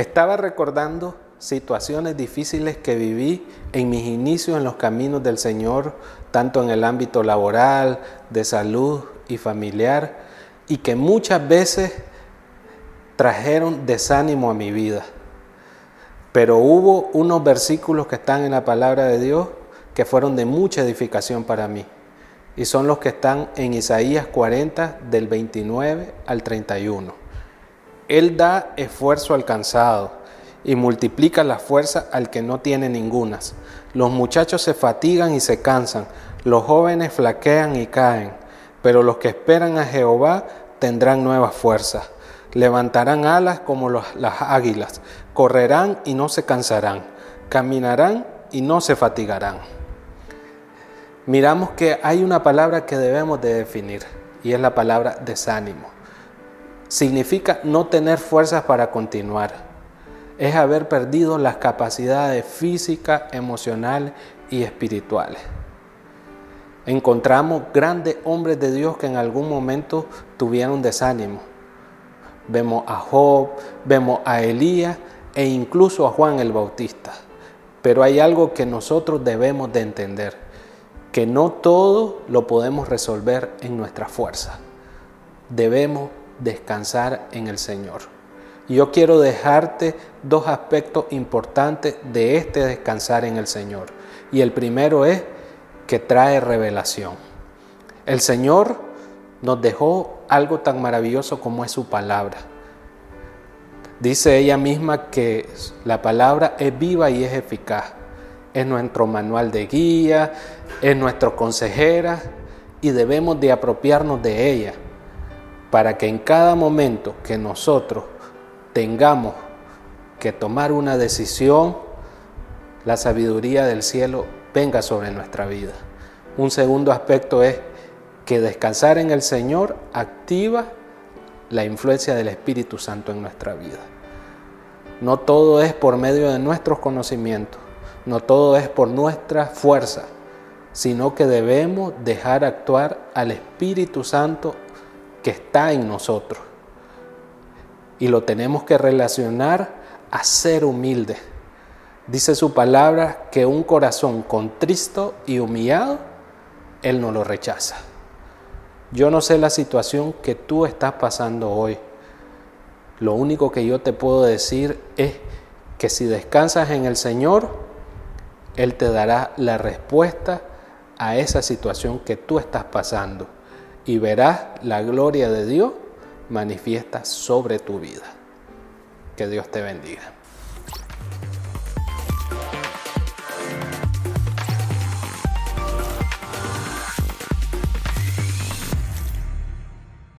Estaba recordando situaciones difíciles que viví en mis inicios en los caminos del Señor, tanto en el ámbito laboral, de salud y familiar, y que muchas veces trajeron desánimo a mi vida. Pero hubo unos versículos que están en la palabra de Dios que fueron de mucha edificación para mí. Y son los que están en Isaías 40 del 29 al 31. Él da esfuerzo al cansado y multiplica la fuerza al que no tiene ningunas. Los muchachos se fatigan y se cansan, los jóvenes flaquean y caen, pero los que esperan a Jehová tendrán nuevas fuerzas. Levantarán alas como las águilas, correrán y no se cansarán, caminarán y no se fatigarán. Miramos que hay una palabra que debemos de definir y es la palabra desánimo. Significa no tener fuerzas para continuar es haber perdido las capacidades físicas, emocionales y espirituales. Encontramos grandes hombres de Dios que en algún momento tuvieron desánimo. Vemos a Job, vemos a Elías e incluso a Juan el Bautista. Pero hay algo que nosotros debemos de entender, que no todo lo podemos resolver en nuestra fuerza. Debemos descansar en el Señor. Y yo quiero dejarte dos aspectos importantes de este descansar en el Señor. Y el primero es que trae revelación. El Señor nos dejó algo tan maravilloso como es su palabra. Dice ella misma que la palabra es viva y es eficaz. Es nuestro manual de guía, es nuestro consejera y debemos de apropiarnos de ella para que en cada momento que nosotros tengamos que tomar una decisión, la sabiduría del cielo venga sobre nuestra vida. Un segundo aspecto es que descansar en el Señor activa la influencia del Espíritu Santo en nuestra vida. No todo es por medio de nuestros conocimientos, no todo es por nuestra fuerza, sino que debemos dejar actuar al Espíritu Santo que está en nosotros y lo tenemos que relacionar a ser humilde. Dice su palabra que un corazón contristo y humillado, Él no lo rechaza. Yo no sé la situación que tú estás pasando hoy. Lo único que yo te puedo decir es que si descansas en el Señor, Él te dará la respuesta a esa situación que tú estás pasando y verás la gloria de Dios manifiesta sobre tu vida. Que Dios te bendiga.